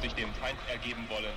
und sich dem Feind ergeben wollen.